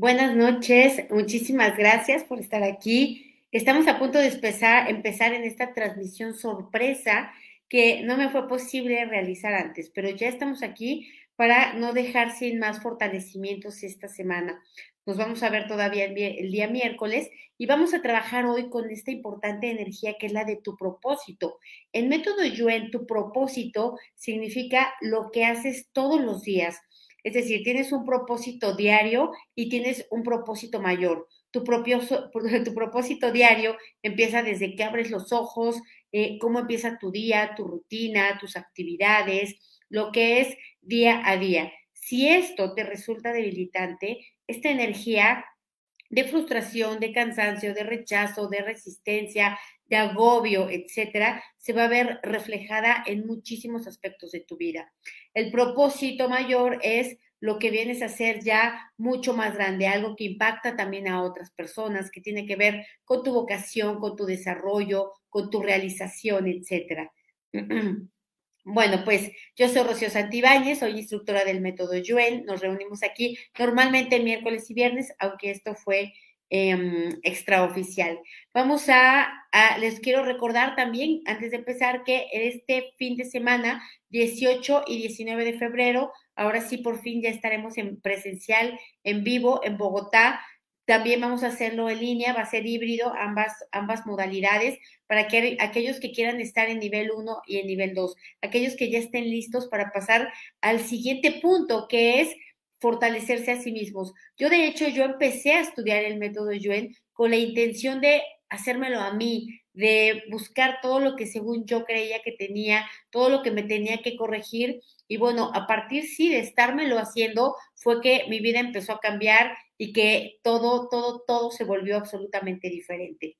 Buenas noches, muchísimas gracias por estar aquí. Estamos a punto de empezar, en esta transmisión sorpresa que no me fue posible realizar antes, pero ya estamos aquí para no dejar sin más fortalecimientos esta semana. Nos vamos a ver todavía el, el, día miércoles y vamos a trabajar hoy con esta importante energía que es la de tu propósito. En método Yuen, tu propósito significa lo que haces todos los días es decir, tienes un propósito diario y tienes un propósito mayor. Tu, propio, tu propósito diario empieza desde que abres los ojos, eh, cómo empieza tu día, tu rutina, tus actividades, lo que es día a día. Si esto te resulta debilitante, esta energía de frustración, de cansancio, de rechazo, de resistencia, de agobio, etcétera, se va a ver reflejada en muchísimos aspectos de tu vida. El propósito mayor es lo que vienes a hacer ya mucho más grande, algo que impacta también a otras personas, que tiene que ver con tu vocación, con tu desarrollo, con tu realización, etcétera. Bueno, pues yo soy Rocío Santibáñez, soy instructora del método Yuen. Nos reunimos aquí normalmente miércoles y viernes, aunque esto fue eh, extraoficial. Vamos a, a, les quiero recordar también, antes de empezar, que este fin de semana, 18 y 19 de febrero, ahora sí por fin ya estaremos en presencial, en vivo, en Bogotá. También vamos a hacerlo en línea, va a ser híbrido, ambas, ambas modalidades, para que aquellos que quieran estar en nivel 1 y en nivel 2, aquellos que ya estén listos para pasar al siguiente punto, que es fortalecerse a sí mismos. Yo, de hecho, yo empecé a estudiar el método Yuen con la intención de hacérmelo a mí, de buscar todo lo que según yo creía que tenía, todo lo que me tenía que corregir. Y bueno, a partir sí de estármelo haciendo, fue que mi vida empezó a cambiar y que todo, todo, todo se volvió absolutamente diferente.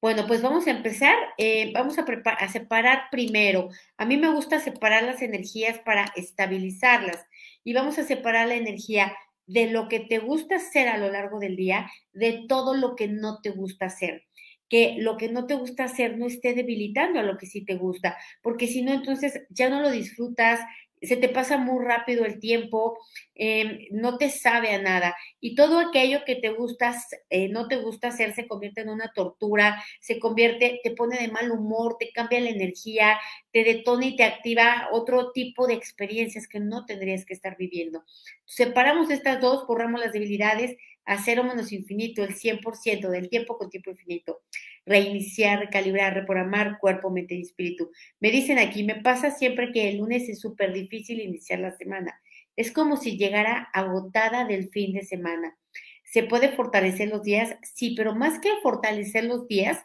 Bueno, pues vamos a empezar. Eh, vamos a, a separar primero. A mí me gusta separar las energías para estabilizarlas y vamos a separar la energía de lo que te gusta hacer a lo largo del día, de todo lo que no te gusta hacer. Que lo que no te gusta hacer no esté debilitando a lo que sí te gusta, porque si no, entonces ya no lo disfrutas, se te pasa muy rápido el tiempo, eh, no te sabe a nada. Y todo aquello que te gusta, eh, no te gusta hacer, se convierte en una tortura, se convierte, te pone de mal humor, te cambia la energía, te detona y te activa otro tipo de experiencias que no tendrías que estar viviendo. Separamos estas dos, borramos las debilidades a cero menos infinito, el 100% del tiempo con tiempo infinito reiniciar, recalibrar, reprogramar cuerpo, mente y espíritu. Me dicen aquí, me pasa siempre que el lunes es súper difícil iniciar la semana. Es como si llegara agotada del fin de semana. ¿Se puede fortalecer los días? Sí, pero más que fortalecer los días,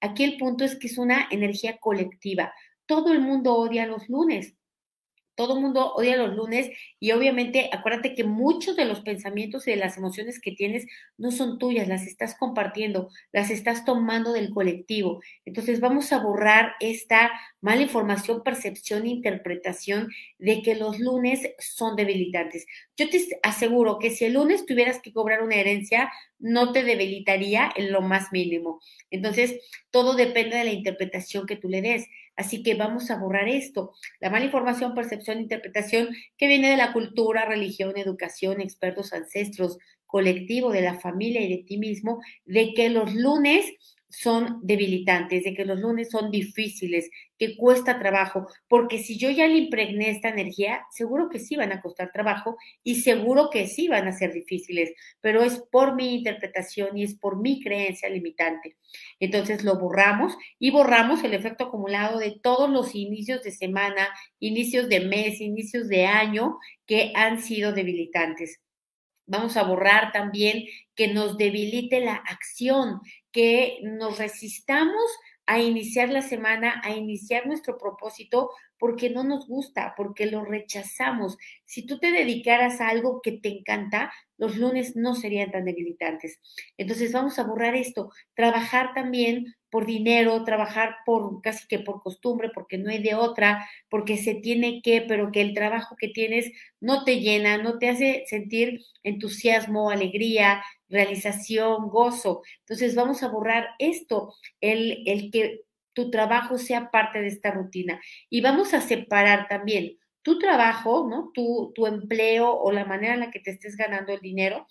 aquí el punto es que es una energía colectiva. Todo el mundo odia los lunes. Todo el mundo odia los lunes y obviamente acuérdate que muchos de los pensamientos y de las emociones que tienes no son tuyas, las estás compartiendo, las estás tomando del colectivo. Entonces vamos a borrar esta mala información, percepción interpretación de que los lunes son debilitantes. Yo te aseguro que si el lunes tuvieras que cobrar una herencia, no te debilitaría en lo más mínimo. Entonces, todo depende de la interpretación que tú le des. Así que vamos a borrar esto. La mala información, percepción, interpretación que viene de la cultura, religión, educación, expertos, ancestros, colectivo, de la familia y de ti mismo, de que los lunes son debilitantes, de que los lunes son difíciles, que cuesta trabajo, porque si yo ya le impregné esta energía, seguro que sí van a costar trabajo y seguro que sí van a ser difíciles, pero es por mi interpretación y es por mi creencia limitante. Entonces lo borramos y borramos el efecto acumulado de todos los inicios de semana, inicios de mes, inicios de año que han sido debilitantes. Vamos a borrar también que nos debilite la acción, que nos resistamos a iniciar la semana, a iniciar nuestro propósito, porque no nos gusta, porque lo rechazamos. Si tú te dedicaras a algo que te encanta, los lunes no serían tan debilitantes. Entonces vamos a borrar esto, trabajar también por dinero, trabajar por casi que por costumbre, porque no hay de otra, porque se tiene que, pero que el trabajo que tienes no te llena, no te hace sentir entusiasmo, alegría, realización, gozo. Entonces vamos a borrar esto, el, el que tu trabajo sea parte de esta rutina. Y vamos a separar también tu trabajo, ¿no? Tu, tu empleo o la manera en la que te estés ganando el dinero,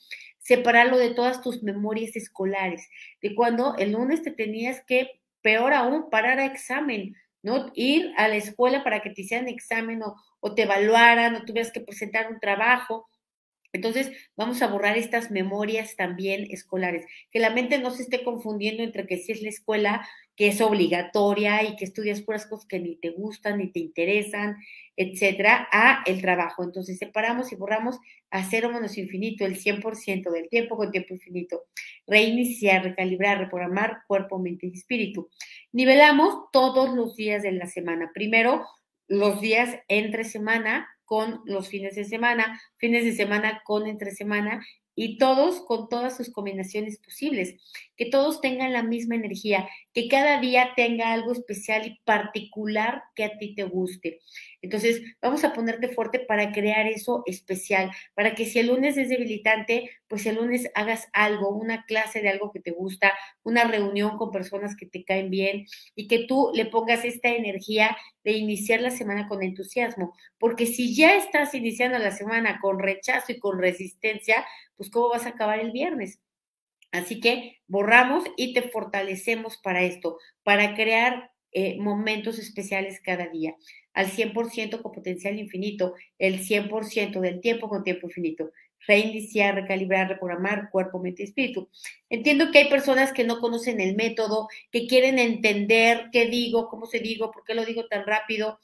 separarlo de todas tus memorias escolares, de cuando el lunes te tenías que, peor aún, parar a examen, ¿no? Ir a la escuela para que te hicieran examen o, o te evaluaran o tuvieras que presentar un trabajo. Entonces, vamos a borrar estas memorias también escolares, que la mente no se esté confundiendo entre que si es la escuela, que es obligatoria y que estudias puras cosas que ni te gustan, ni te interesan, etcétera, a el trabajo. Entonces, separamos y borramos a cero menos infinito, el 100% del tiempo con tiempo infinito. Reiniciar, recalibrar, reprogramar cuerpo, mente y espíritu. Nivelamos todos los días de la semana. Primero, los días entre semana, con los fines de semana, fines de semana con entre semana y todos con todas sus combinaciones posibles, que todos tengan la misma energía, que cada día tenga algo especial y particular que a ti te guste. Entonces, vamos a ponerte fuerte para crear eso especial, para que si el lunes es debilitante, pues el lunes hagas algo, una clase de algo que te gusta, una reunión con personas que te caen bien y que tú le pongas esta energía de iniciar la semana con entusiasmo, porque si ya estás iniciando la semana con rechazo y con resistencia, pues ¿cómo vas a acabar el viernes? Así que borramos y te fortalecemos para esto, para crear eh, momentos especiales cada día, al 100% con potencial infinito, el 100% del tiempo con tiempo infinito. Reiniciar, recalibrar, reprogramar cuerpo, mente y espíritu. Entiendo que hay personas que no conocen el método, que quieren entender qué digo, cómo se digo, por qué lo digo tan rápido.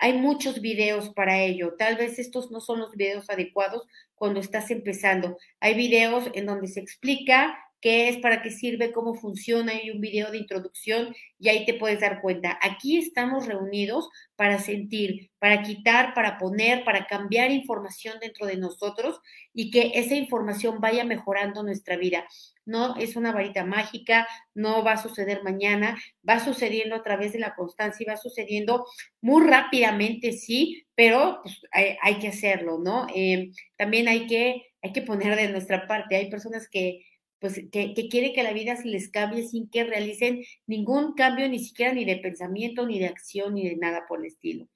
Hay muchos videos para ello. Tal vez estos no son los videos adecuados cuando estás empezando. Hay videos en donde se explica qué es, para qué sirve, cómo funciona, hay un video de introducción y ahí te puedes dar cuenta. Aquí estamos reunidos para sentir, para quitar, para poner, para cambiar información dentro de nosotros y que esa información vaya mejorando nuestra vida. No es una varita mágica, no va a suceder mañana, va sucediendo a través de la constancia y va sucediendo muy rápidamente, sí, pero pues, hay, que hacerlo, ¿no? Eh, también hay que, hay que poner de nuestra parte. Hay personas que pues que, que quiere que la vida se les cambie sin que realicen ningún cambio, ni siquiera ni de pensamiento, ni de acción, ni de nada por el estilo.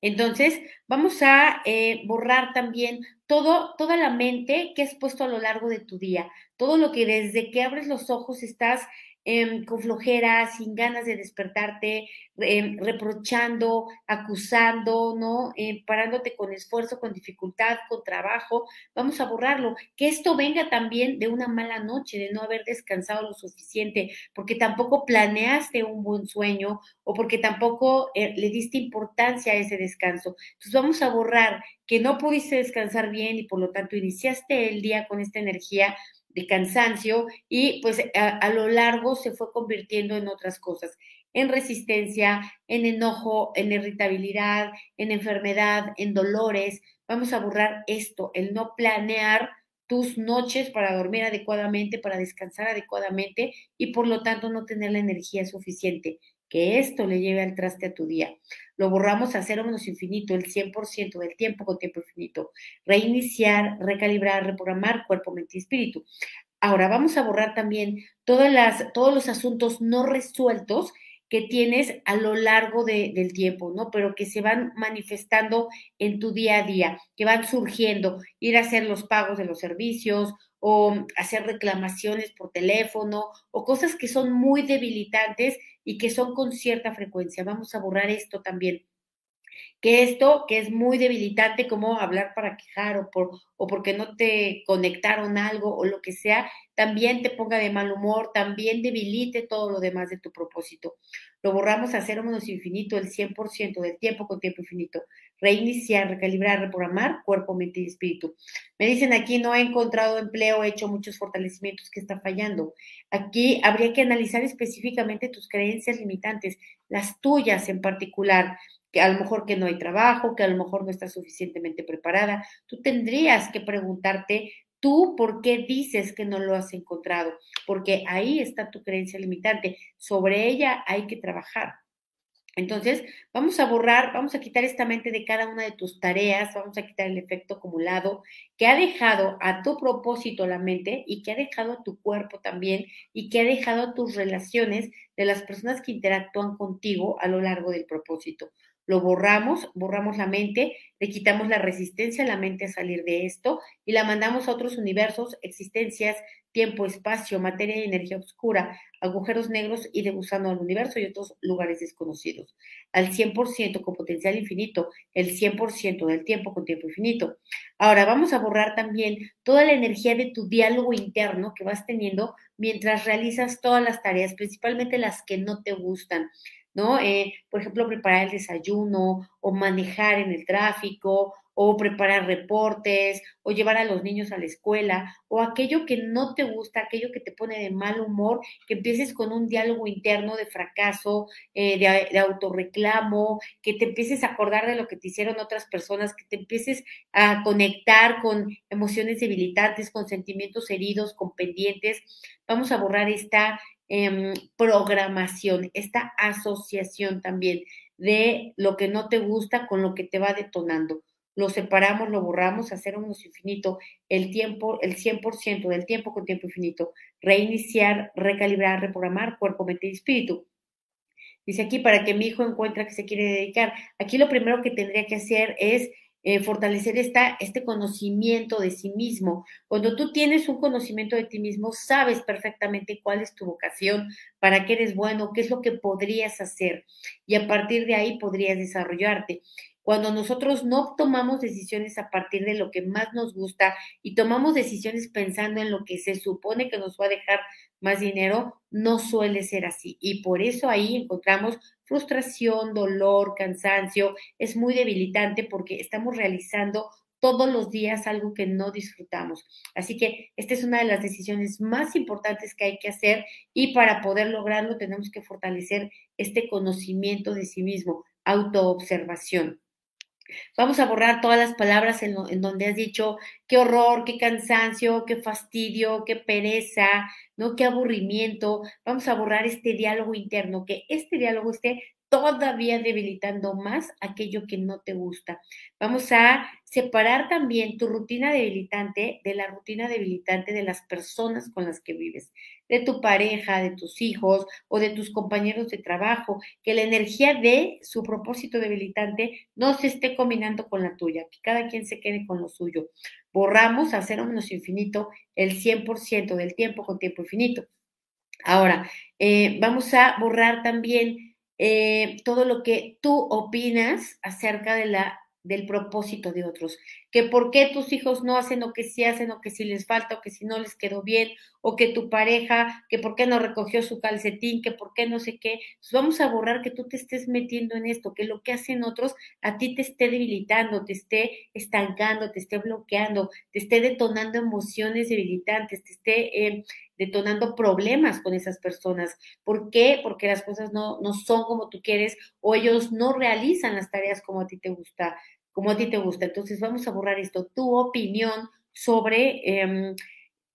Entonces, vamos a eh, borrar también todo, toda la mente que has puesto a lo largo de tu día, todo lo que desde que abres los ojos estás Em, con flojera, sin ganas de despertarte, em, reprochando, acusando, ¿no? Em, parándote con esfuerzo, con dificultad, con trabajo, vamos a borrarlo. Que esto venga también de una mala noche, de no haber descansado lo suficiente, porque tampoco planeaste un buen sueño o porque tampoco eh, le diste importancia a ese descanso. Entonces vamos a borrar que no pudiste descansar bien y por lo tanto iniciaste el día con esta energía de cansancio y pues a, lo largo se fue convirtiendo en otras cosas, en resistencia, en enojo, en irritabilidad, en enfermedad, en dolores. Vamos a borrar esto, el no planear tus noches para dormir adecuadamente, para descansar adecuadamente y por lo tanto no tener la energía suficiente que esto le lleve al traste a tu día. Lo borramos a cero menos infinito, el 100% del tiempo con tiempo infinito. Reiniciar, recalibrar, reprogramar cuerpo, mente y espíritu. Ahora vamos a borrar también todas las, todos los asuntos no resueltos que tienes a lo largo del tiempo, ¿no? Pero que se van manifestando en tu día a día, que van surgiendo, ir a hacer los pagos de los servicios o hacer reclamaciones por teléfono o cosas que son muy debilitantes y que son con cierta frecuencia. Vamos a borrar esto también. Que esto, que es muy debilitante, como hablar para quejar o, por, o porque no te conectaron algo o lo que sea, también te ponga de mal humor, también debilite todo lo demás de tu propósito. Lo borramos a cero menos infinito, el 100% del tiempo con tiempo infinito. Reiniciar, recalibrar, reprogramar cuerpo, mente y espíritu. Me dicen aquí, no he encontrado empleo, he hecho muchos fortalecimientos que está fallando. Aquí habría que analizar específicamente tus creencias limitantes, las tuyas en particular que a lo mejor que no hay trabajo, que a lo mejor no estás suficientemente preparada. Tú tendrías que preguntarte tú por qué dices que no lo has encontrado, porque ahí está tu creencia limitante. Sobre ella hay que trabajar. Entonces, vamos a borrar, vamos a quitar esta mente de cada una de tus tareas, vamos a quitar el efecto acumulado que ha dejado a tu propósito la mente y que ha dejado a tu cuerpo también y que ha dejado a tus relaciones de las personas que interactúan contigo a lo largo del propósito. lo borramos, borramos la mente, le quitamos la resistencia a la mente a salir de esto y la mandamos a otros universos, existencias, tiempo, espacio, materia y energía oscura, agujeros negros y de gusano al universo y otros lugares desconocidos. Al 100% con potencial infinito, el 100% del tiempo con tiempo infinito. Ahora vamos a borrar también toda la energía de tu diálogo interno que vas teniendo mientras realizas todas las tareas, principalmente las que no te gustan. ¿no? Eh, por ejemplo, preparar el desayuno o manejar en el tráfico o preparar reportes o llevar a los niños a la escuela o aquello que no te gusta, aquello que te pone de mal humor, que empieces con un diálogo interno de fracaso, eh, de, de autorreclamo, que te empieces a acordar de lo que te hicieron otras personas, que te empieces a conectar con emociones debilitantes, con sentimientos heridos, con pendientes. Vamos a borrar esta Em, programación, esta asociación también de lo que no te gusta con lo que te va detonando. Lo separamos, lo borramos, hacer unos infinito, el tiempo, el 100% del tiempo con tiempo infinito, reiniciar, recalibrar, reprogramar cuerpo, mente y espíritu. Dice aquí, para que mi hijo encuentre que se quiere dedicar, aquí lo primero que tendría que hacer es eh, fortalecer esta, este conocimiento de sí mismo. Cuando tú tienes un conocimiento de ti mismo, sabes perfectamente cuál es tu vocación, para qué eres bueno, qué es lo que podrías hacer y a partir de ahí podrías desarrollarte. Cuando nosotros no tomamos decisiones a partir de lo que más nos gusta y tomamos decisiones pensando en lo que se supone que nos va a dejar más dinero, no suele ser así. Y por eso ahí encontramos frustración, dolor, cansancio. Es muy debilitante porque estamos realizando todos los días algo que no disfrutamos. Así que esta es una de las decisiones más importantes que hay que hacer y para poder lograrlo tenemos que fortalecer este conocimiento de sí mismo, autoobservación. Vamos a borrar todas las palabras en, donde has dicho qué horror, qué cansancio, qué fastidio, qué pereza, ¿no? Qué aburrimiento. Vamos a borrar este diálogo interno, que este diálogo esté todavía debilitando más aquello que no te gusta. Vamos a separar también tu rutina debilitante de la rutina debilitante de las personas con las que vives, de tu pareja, de tus hijos o de tus compañeros de trabajo, que la energía de su propósito debilitante no se esté combinando con la tuya, que cada quien se quede con lo suyo. Borramos a cero menos infinito el 100% del tiempo con tiempo infinito. Ahora, eh, vamos a borrar también eh, todo lo que tú opinas acerca de la, del propósito de otros, que por qué tus hijos no hacen lo que sí hacen, o que si les falta, o que si no les quedó bien, o que tu pareja, que por qué no recogió su calcetín, que por qué no sé qué. Vamos a borrar que tú te estés metiendo en esto, que lo que hacen otros a ti te esté debilitando, te esté estancando, te esté bloqueando, te esté detonando emociones debilitantes, te esté eh, detonando problemas con esas personas. ¿Por qué? Porque las cosas no, no son como tú quieres o ellos no realizan las tareas como a ti te gusta, como a ti te gusta. Entonces vamos a borrar esto, tu opinión sobre... Eh,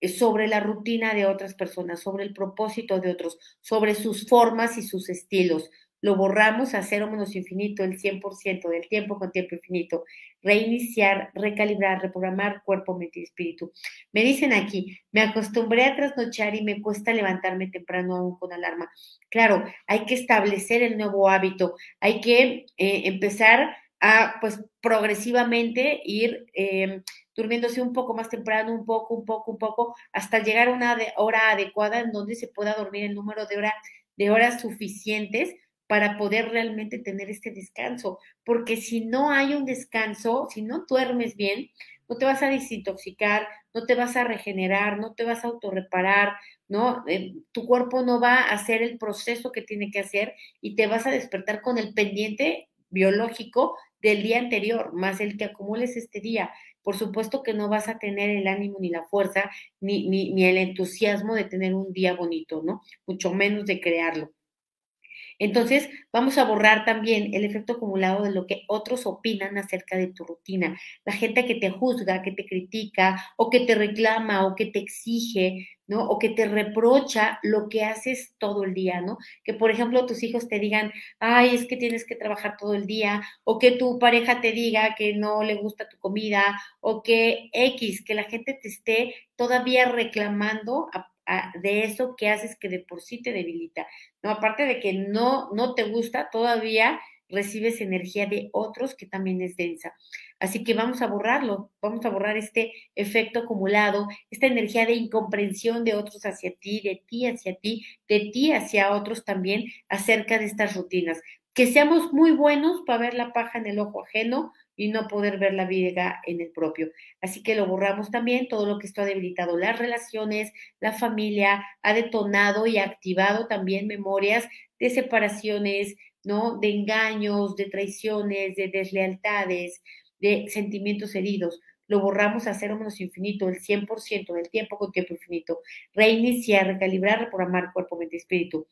sobre la rutina de otras personas, sobre el propósito de otros, sobre sus formas y sus estilos, lo borramos a cero menos infinito, el 100% del tiempo con tiempo infinito. Reiniciar, recalibrar, reprogramar cuerpo, mente y espíritu. Me dicen aquí, me acostumbré a trasnochar y me cuesta levantarme temprano aún con alarma. Claro, hay que establecer el nuevo hábito, hay que eh, empezar a, pues, progresivamente ir eh, durmiéndose un poco más temprano, un poco, un poco, un poco, hasta llegar a una hora adecuada en donde se pueda dormir el número de, hora, de horas suficientes para poder realmente tener este descanso, porque si no hay un descanso, si no duermes bien, no te vas a desintoxicar, no te vas a regenerar, no te vas a autorreparar, ¿no? Eh, tu cuerpo no va a hacer el proceso que tiene que hacer y te vas a despertar con el pendiente biológico del día anterior, más el que acumules este día. Por supuesto que no vas a tener el ánimo ni la fuerza, ni, ni, ni el entusiasmo de tener un día bonito, ¿no? Mucho menos de crearlo. Entonces, vamos a borrar también el efecto acumulado de lo que otros opinan acerca de tu rutina. La gente que te juzga, que te critica, o que te reclama, o que te exige, ¿no? O que te reprocha lo que haces todo el día, ¿no? Que, por ejemplo, tus hijos te digan, ay, es que tienes que trabajar todo el día, o que tu pareja te diga que no le gusta tu comida, o que X, que la gente te esté todavía reclamando de eso que haces que de por sí te debilita. No, aparte de que no, no te gusta, todavía recibes energía de otros que también es densa. Así que vamos a borrarlo, vamos a borrar este efecto acumulado, esta energía de incomprensión de otros hacia ti, de ti hacia ti, de ti hacia otros también acerca de estas rutinas. Que seamos muy buenos para ver la paja en el ojo ajeno y no poder ver la viga en el propio. Así que lo borramos también, todo lo que esto ha debilitado las relaciones, la familia, ha detonado y activado también memorias de separaciones, ¿no? De engaños, de traiciones, de deslealtades, de sentimientos heridos. Lo borramos a cero menos infinito, el 100% del tiempo con tiempo infinito. Reiniciar, recalibrar, reprogramar cuerpo, mente y espíritu.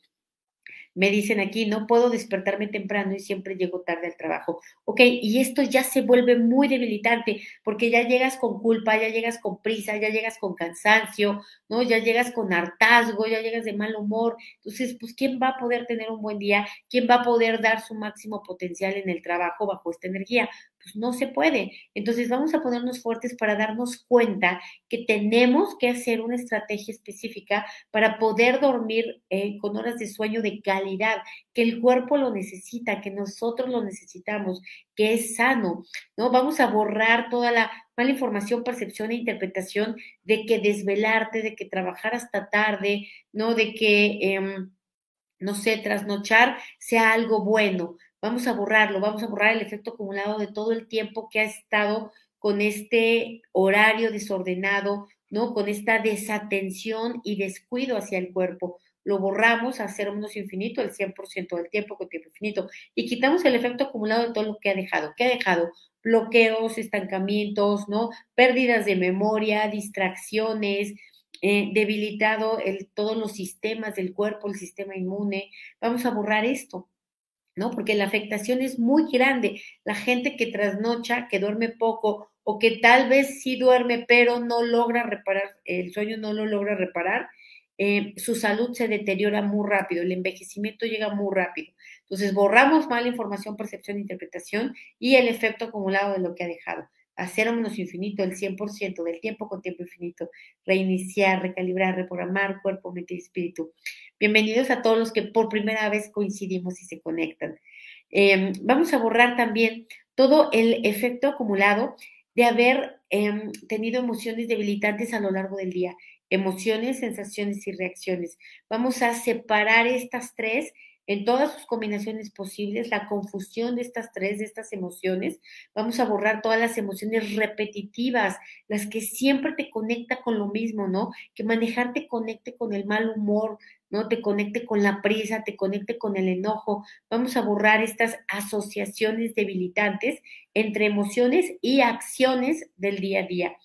Me dicen aquí, no puedo despertarme temprano y siempre llego tarde al trabajo. Ok, y esto ya se vuelve muy debilitante porque ya llegas con culpa, ya llegas con prisa, ya llegas con cansancio, ¿no? Ya llegas con hartazgo, ya llegas de mal humor. Entonces, pues, ¿quién va a poder tener un buen día? ¿Quién va a poder dar su máximo potencial en el trabajo bajo esta energía? No se puede. Entonces, vamos a ponernos fuertes para darnos cuenta que tenemos que hacer una estrategia específica para poder dormir eh, con horas de sueño de calidad que el cuerpo lo necesita, que nosotros lo necesitamos, que es sano, ¿no? Vamos a borrar toda la mala información, percepción e interpretación de que desvelarte, de que trabajar hasta tarde, ¿no? De que, em, no sé, trasnochar sea algo bueno. Vamos a borrarlo, vamos a borrar el efecto acumulado de todo el tiempo que ha estado con este horario desordenado, ¿no? Con esta desatención y descuido hacia el cuerpo lo borramos a cero menos infinito el 100% del tiempo con tiempo infinito y quitamos el efecto acumulado de todo lo que ha dejado. ¿Qué ha dejado? Bloqueos, estancamientos, ¿no? Pérdidas de memoria, distracciones, eh, debilitado todos los sistemas del cuerpo, el sistema inmune. Vamos a borrar esto. ¿No? Porque la afectación es muy grande. La gente que trasnocha, que duerme poco o que tal vez sí duerme, pero no logra reparar, el sueño no lo logra reparar, eh, su salud se deteriora muy rápido, el envejecimiento llega muy rápido. Entonces, borramos mala información, percepción, interpretación y el efecto acumulado de lo que ha dejado. Hacer menos infinito, el 100% del tiempo con tiempo infinito. Reiniciar, recalibrar, reprogramar cuerpo, mente y espíritu. Bienvenidos a todos los que por primera vez coincidimos y se conectan. Em, vamos a borrar también todo el efecto acumulado de haber em, tenido emociones debilitantes a lo largo del día emociones, sensaciones y reacciones. Vamos a separar estas tres en todas sus combinaciones posibles, la confusión de estas tres, de estas emociones. Vamos a borrar todas las emociones repetitivas, las que siempre te conecta con lo mismo, ¿no? Que manejar te conecte con el mal humor, ¿no? Te conecte con la prisa, te conecte con el enojo. Vamos a borrar estas asociaciones debilitantes entre emociones y acciones del día a día.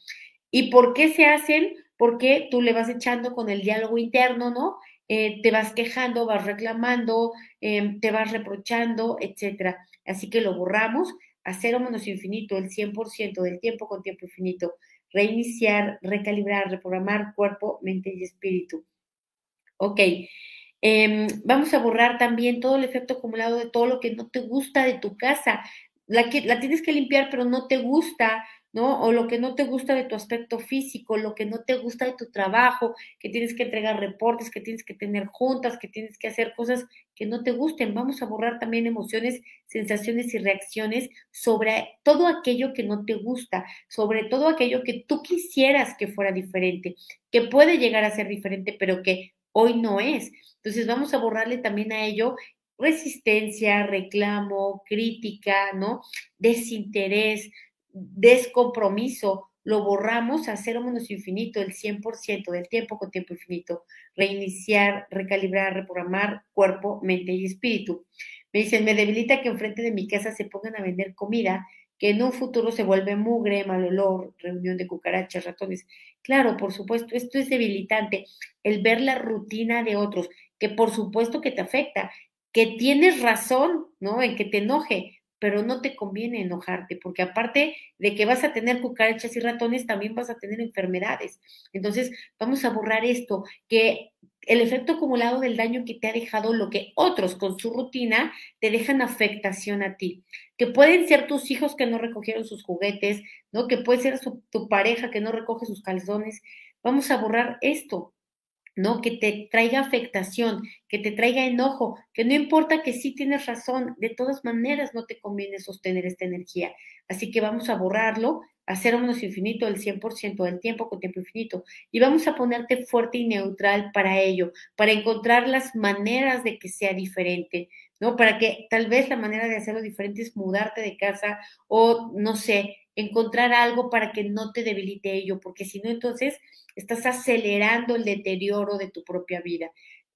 ¿Y por qué se hacen? porque tú le vas echando con el diálogo interno, ¿no? Eh, te vas quejando, vas reclamando, em, te vas reprochando, etcétera. Así que lo borramos a cero menos infinito, el 100% del tiempo con tiempo infinito. Reiniciar, recalibrar, reprogramar cuerpo, mente y espíritu. Ok. Em, vamos a borrar también todo el efecto acumulado de todo lo que no te gusta de tu casa. La, que, la tienes que limpiar, pero no te gusta, ¿no? O lo que no te gusta de tu aspecto físico, lo que no te gusta de tu trabajo, que tienes que entregar reportes, que tienes que tener juntas, que tienes que hacer cosas que no te gusten. Vamos a borrar también emociones, sensaciones y reacciones sobre todo aquello que no te gusta, sobre todo aquello que tú quisieras que fuera diferente, que puede llegar a ser diferente, pero que hoy no es. Entonces vamos a borrarle también a ello resistencia, reclamo, crítica, ¿no? Desinterés, descompromiso, lo borramos a cero menos infinito, el 100% del tiempo con tiempo infinito. Reiniciar, recalibrar, reprogramar cuerpo, mente y espíritu. Me dicen, me debilita que enfrente de mi casa se pongan a vender comida que en un futuro se vuelve mugre, mal olor, reunión de cucarachas, ratones. Claro, por supuesto, esto es debilitante. El ver la rutina de otros, que por supuesto que te afecta, que tienes razón, ¿no? En que te enoje, pero no te conviene enojarte, porque aparte de que vas a tener cucarachas y ratones, también vas a tener enfermedades. Entonces, vamos a borrar esto, que el efecto acumulado del daño que te ha dejado lo que otros con su rutina te dejan afectación a ti, que pueden ser tus hijos que no recogieron sus juguetes, ¿no? Que puede ser tu pareja que no recoge sus calzones. Vamos a borrar esto, ¿no? Que te traiga afectación, que te traiga enojo, que no importa que sí tienes razón, de todas maneras no te conviene sostener esta energía. Así que vamos a borrarlo, a cero menos infinito el 100% del tiempo con tiempo infinito. Y vamos a ponerte fuerte y neutral para ello, para encontrar las maneras de que sea diferente, ¿no? Para que tal vez la manera de hacerlo diferente es mudarte de casa o, no sé, encontrar algo para que no te debilite ello, porque si no, entonces estás acelerando el deterioro de tu propia vida,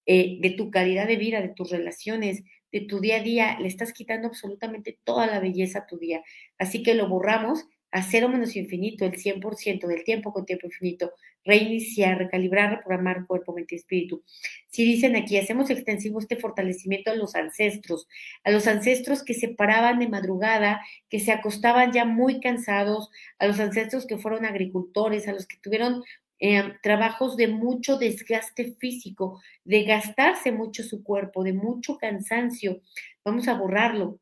eh, de tu calidad de vida, de tus relaciones, de tu día a día, le estás quitando absolutamente toda la belleza a tu día. Así que lo borramos a cero menos infinito, el 100% del tiempo con tiempo infinito, reiniciar, recalibrar, reprogramar cuerpo, mente y espíritu. Si dicen aquí, hacemos extensivo este fortalecimiento a los ancestros, a los ancestros que se paraban de madrugada, que se acostaban ya muy cansados, a los ancestros que fueron agricultores, a los que tuvieron eh, trabajos de mucho desgaste físico, de gastarse mucho su cuerpo, de mucho cansancio. Vamos a borrarlo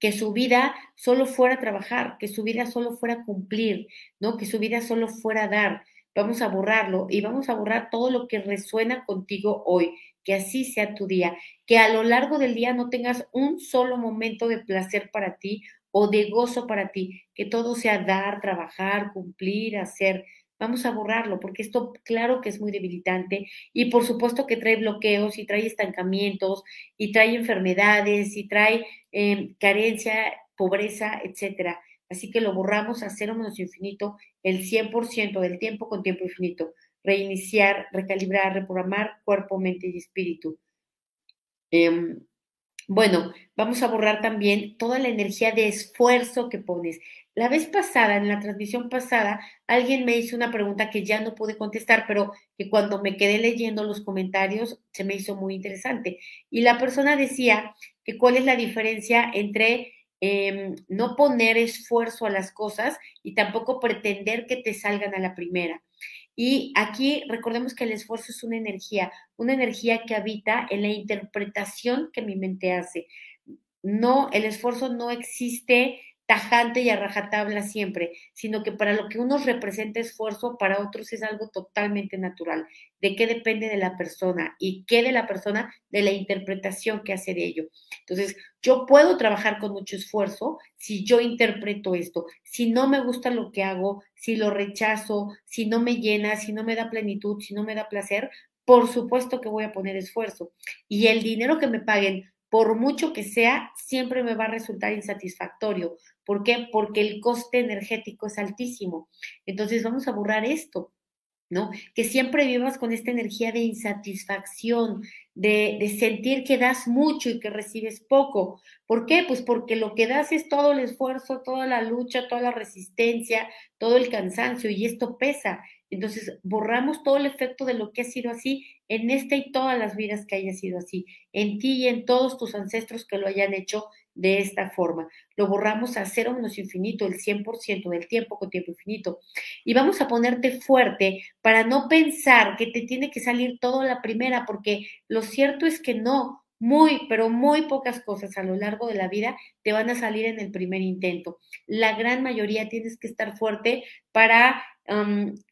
que su vida solo fuera trabajar, que su vida solo fuera cumplir, ¿no? Que su vida solo fuera dar. Vamos a borrarlo y vamos a borrar todo lo que resuena contigo hoy, que así sea tu día, que a lo largo del día no tengas un solo momento de placer para ti o de gozo para ti, que todo sea dar, trabajar, cumplir, hacer. Vamos a borrarlo porque esto claro que es muy debilitante y por supuesto que trae bloqueos y trae estancamientos y trae enfermedades y trae em, carencia, pobreza, etcétera. Así que lo borramos a cero menos infinito el 100% del tiempo con tiempo infinito. Reiniciar, recalibrar, reprogramar cuerpo, mente y espíritu. Em, bueno, vamos a borrar también toda la energía de esfuerzo que pones. La vez pasada, en la transmisión pasada, alguien me hizo una pregunta que ya no pude contestar, pero que cuando me quedé leyendo los comentarios se me hizo muy interesante. Y la persona decía que cuál es la diferencia entre em, no poner esfuerzo a las cosas y tampoco pretender que te salgan a la primera. Y aquí recordemos que el esfuerzo es una energía, una energía que habita en la interpretación que mi mente hace. No, el esfuerzo no existe tajante y a rajatabla siempre, sino que para lo que unos representa esfuerzo, para otros es algo totalmente natural. ¿De qué depende de la persona? ¿Y qué de la persona? De la interpretación que hace de ello. Entonces, yo puedo trabajar con mucho esfuerzo si yo interpreto esto. Si no me gusta lo que hago, si lo rechazo, si no me llena, si no me da plenitud, si no me da placer, por supuesto que voy a poner esfuerzo. Y el dinero que me paguen por mucho que sea, siempre me va a resultar insatisfactorio. ¿Por qué? Porque el coste energético es altísimo. Entonces vamos a borrar esto, ¿no? Que siempre vivas con esta energía de insatisfacción, de, de, sentir que das mucho y que recibes poco. ¿Por qué? Pues porque lo que das es todo el esfuerzo, toda la lucha, toda la resistencia, todo el cansancio y esto pesa. Entonces, borramos todo el efecto de lo que ha sido así en esta y todas las vidas que haya sido así, en ti y en todos tus ancestros que lo hayan hecho de esta forma. Lo borramos a cero menos infinito, el 100% del tiempo con tiempo infinito. Y vamos a ponerte fuerte para no pensar que te tiene que salir todo la primera, porque lo cierto es que no, muy, pero muy pocas cosas a lo largo de la vida te van a salir en el primer intento. La gran mayoría tienes que estar fuerte para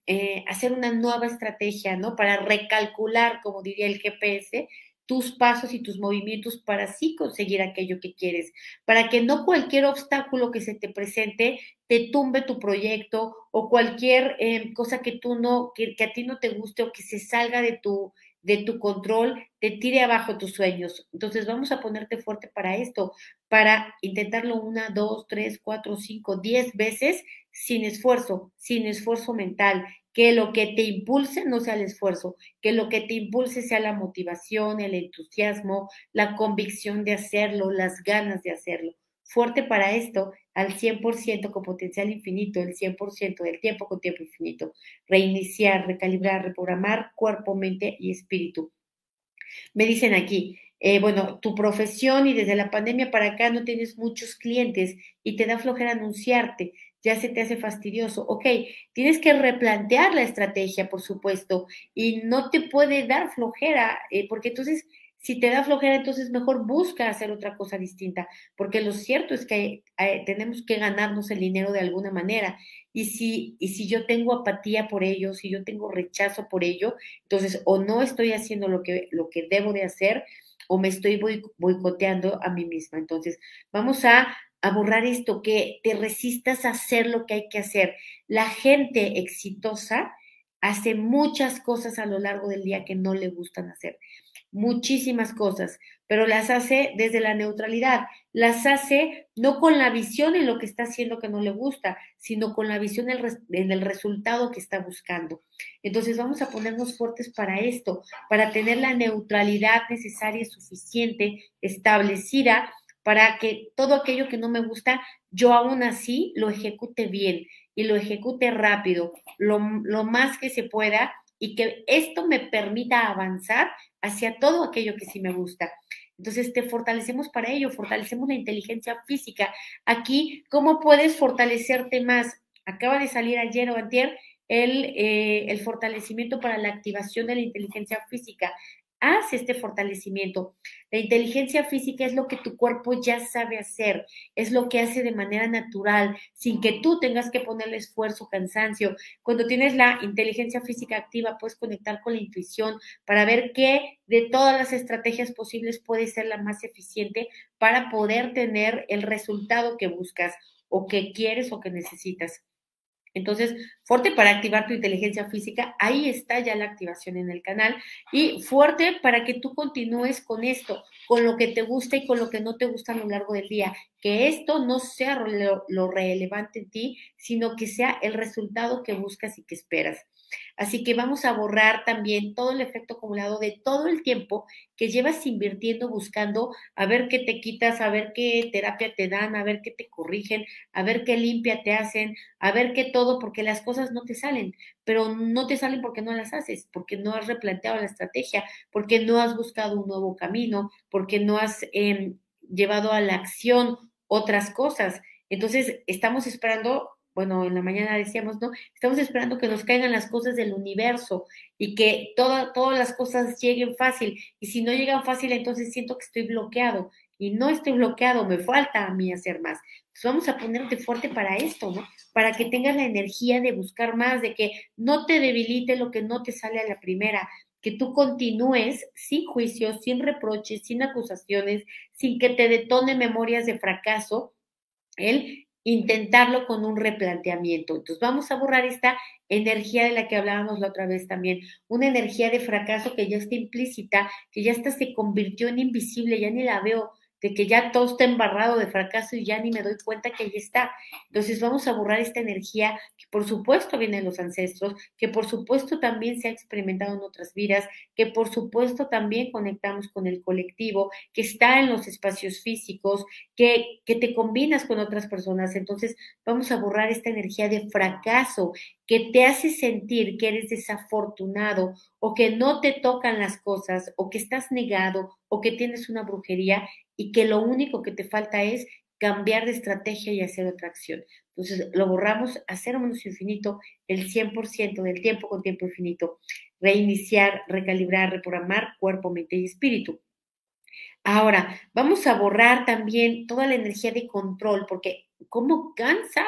eh, hacer una nueva estrategia, ¿no? Para recalcular, como diría el GPS, tus pasos y tus movimientos para así conseguir aquello que quieres, para que no cualquier obstáculo que se te presente te tumbe tu proyecto o cualquier eh, cosa que tú no, que, que, a ti no te guste o que se salga de tu, de tu control, te tire abajo tus sueños. Entonces vamos a ponerte fuerte para esto, para intentarlo una, dos, tres, cuatro, cinco, diez veces sin esfuerzo, sin esfuerzo mental. Que lo que te impulse no sea el esfuerzo, que lo que te impulse sea la motivación, el entusiasmo, la convicción de hacerlo, las ganas de hacerlo. Fuerte para esto al 100% con potencial infinito, el 100% del tiempo con tiempo infinito. Reiniciar, recalibrar, reprogramar cuerpo, mente y espíritu. Me dicen aquí, eh, bueno, tu profesión y desde la pandemia para acá no tienes muchos clientes y te da flojera anunciarte, ya se te hace fastidioso. Ok, tienes que replantear la estrategia, por supuesto, y no te puede dar flojera, eh, porque entonces si te da flojera, entonces mejor busca hacer otra cosa distinta, porque lo cierto es que eh, tenemos que ganarnos el dinero de alguna manera y si, y si yo tengo apatía por ello, si yo tengo rechazo por ello, entonces o no estoy haciendo lo que, lo que debo de hacer o me estoy boicoteando a mí misma. Entonces, vamos a, a borrar esto, que te resistas a hacer lo que hay que hacer. La gente exitosa hace muchas cosas a lo largo del día que no le gustan hacer muchísimas cosas, pero las hace desde la neutralidad, las hace no con la visión en lo que está haciendo que no le gusta, sino con la visión en el resultado que está buscando. Entonces vamos a ponernos fuertes para esto, para tener la neutralidad necesaria y suficiente establecida para que todo aquello que no me gusta, yo aún así lo ejecute bien y lo ejecute rápido, lo, lo más que se pueda y que esto me permita avanzar hacia todo aquello que sí me gusta. Entonces te fortalecemos para ello, fortalecemos la inteligencia física. Aquí, ¿cómo puedes fortalecerte más? Acaba de salir ayer o antier el, eh, el fortalecimiento para la activación de la inteligencia física haz este fortalecimiento. La inteligencia física es lo que tu cuerpo ya sabe hacer, es lo que hace de manera natural, sin que tú tengas que ponerle esfuerzo, cansancio. Cuando tienes la inteligencia física activa, puedes conectar con la intuición para ver qué de todas las estrategias posibles puede ser la más eficiente para poder tener el resultado que buscas o que quieres o que necesitas. Entonces, fuerte para activar tu inteligencia física, ahí está ya la activación en el canal. Y fuerte para que tú continúes con esto, con lo que te gusta y con lo que no te gusta a lo largo del día. Que esto no sea lo, relevante en ti, sino que sea el resultado que buscas y que esperas. Así que vamos a borrar también todo el efecto acumulado de todo el tiempo que llevas invirtiendo, buscando a ver qué te quitas, a ver qué terapia te dan, a ver qué te corrigen, a ver qué limpia te hacen, a ver qué todo, porque las cosas no te salen, pero no te salen porque no las haces, porque no has replanteado la estrategia, porque no has buscado un nuevo camino, porque no has em, llevado a la acción otras cosas. Entonces, estamos esperando bueno, en la mañana decíamos, ¿no? Estamos esperando que nos caigan las cosas del universo y que todas las cosas lleguen fácil. Y si no llegan fácil, entonces siento que estoy bloqueado. Y no estoy bloqueado, me falta a mí hacer más. Entonces vamos a ponerte fuerte para esto, ¿no? Para que tengas la energía de buscar más, de que no te debilite lo que no te sale a la primera, que tú continúes sin juicios, sin reproches, sin acusaciones, sin que te detone memorias de fracaso, el intentarlo con un replanteamiento. Entonces vamos a borrar esta energía de la que hablábamos la otra vez también, una energía de fracaso que ya está implícita, que ya hasta se convirtió en invisible, ya ni la veo, de que ya todo está embarrado de fracaso y ya ni me doy cuenta que ahí está. Entonces vamos a borrar esta energía que por supuesto viene de los ancestros, que por supuesto también se ha experimentado en otras vidas, que por supuesto también conectamos con el colectivo, que está en los espacios físicos, que, que te combinas con otras personas. Entonces vamos a borrar esta energía de fracaso que te hace sentir que eres desafortunado o que no te tocan las cosas o que estás negado o que tienes una brujería y que lo único que te falta es cambiar de estrategia y hacer otra acción. Entonces lo borramos a cero menos infinito el 100% del tiempo con tiempo infinito. Reiniciar, recalibrar, reprogramar cuerpo, mente y espíritu. Ahora, vamos a borrar también toda la energía de control, porque ¿cómo cansa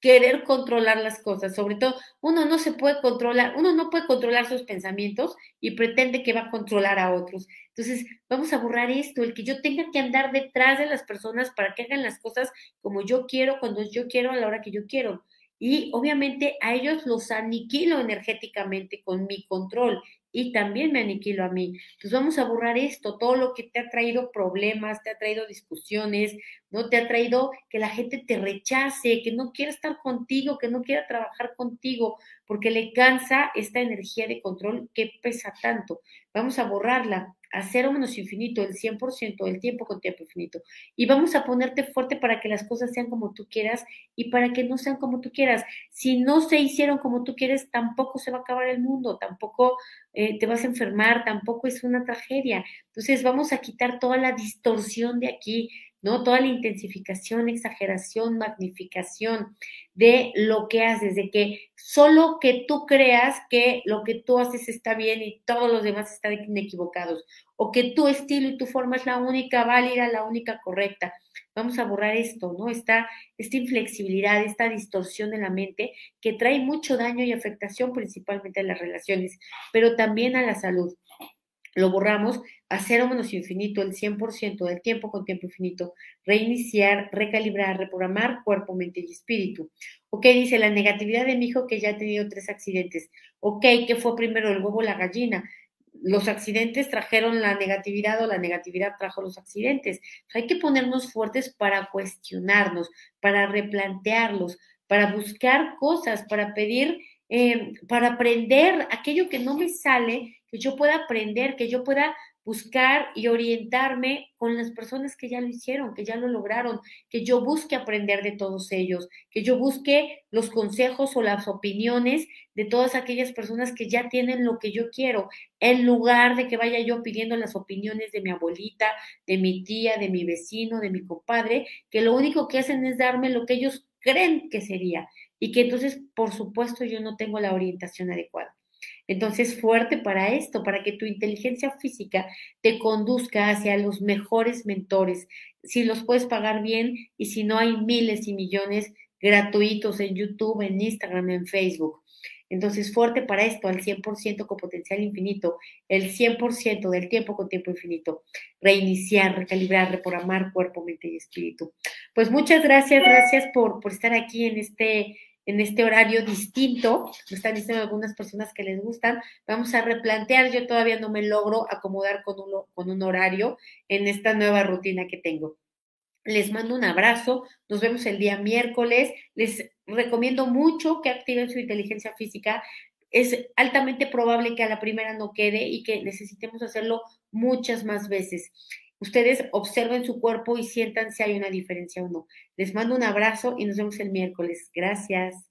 querer controlar las cosas, sobre todo uno no se puede controlar, uno no puede controlar sus pensamientos y pretende que va a controlar a otros. Entonces, vamos a borrar esto, el que yo tenga que andar detrás de las personas para que hagan las cosas como yo quiero, cuando yo quiero, a la hora que yo quiero. Y obviamente a ellos los aniquilo energéticamente con mi control y también me aniquilo a mí. Entonces vamos a borrar esto, todo lo que te ha traído problemas, te ha traído discusiones, no te ha traído que la gente te rechace, que no quiera estar contigo, que no quiera trabajar contigo, porque le cansa esta energía de control que pesa tanto. Vamos a borrarla a cero menos infinito, el 100% del tiempo con tiempo infinito. Y vamos a ponerte fuerte para que las cosas sean como tú quieras y para que no sean como tú quieras. Si no se hicieron como tú quieres, tampoco se va a acabar el mundo, tampoco eh, te vas a enfermar, tampoco es una tragedia. Entonces vamos a quitar toda la distorsión de aquí, ¿no? Toda la intensificación, exageración, magnificación de lo que haces, de que solo que tú creas que lo que tú haces está bien y todos los demás están equivocados, o que tu estilo y tu forma es la única válida, la única correcta. vamos a borrar esto, ¿no? Esta, esta inflexibilidad, esta distorsión en la mente que trae mucho daño y afectación principalmente a las relaciones, pero también a la salud. Lo borramos a cero menos infinito, el 100% del tiempo con tiempo infinito. Reiniciar, recalibrar, reprogramar cuerpo, mente y espíritu. Ok, dice la negatividad de mi hijo que ya ha tenido tres accidentes. Ok, ¿qué fue primero el huevo o la gallina? los accidentes trajeron la negatividad o la negatividad trajo los accidentes. Hay que ponernos fuertes para cuestionarnos, para replantearlos, para buscar cosas, para pedir, eh, para aprender aquello que no me sale, que yo pueda aprender, que yo pueda buscar y orientarme con las personas que ya lo hicieron, que ya lo lograron, que yo busque aprender de todos ellos, que yo busque los consejos o las opiniones de todas aquellas personas que ya tienen lo que yo quiero, en lugar de que vaya yo pidiendo las opiniones de mi abuelita, de mi tía, de mi vecino, de mi compadre, que lo único que hacen es darme lo que ellos creen que sería y que entonces, por supuesto, yo no tengo la orientación adecuada. Entonces, fuerte para esto, para que tu inteligencia física te conduzca hacia los mejores mentores. Si los puedes pagar bien y si no hay miles y millones gratuitos en YouTube, en Instagram, en Facebook. Entonces, fuerte para esto, al 100% con potencial infinito, el 100% del tiempo con tiempo infinito. Reiniciar, recalibrar, reprogramar cuerpo, mente y espíritu. Pues muchas gracias, gracias por, por estar aquí en este en este horario distinto, me están diciendo algunas personas que les gustan, vamos a replantear, yo todavía no me logro acomodar con un, con un horario en esta nueva rutina que tengo. Les mando un abrazo, nos vemos el día miércoles, les recomiendo mucho que activen su inteligencia física, es altamente probable que a la primera no quede y que necesitemos hacerlo muchas más veces. Ustedes observen su cuerpo y sientan si hay una diferencia o no. Les mando un abrazo y nos vemos el miércoles. Gracias.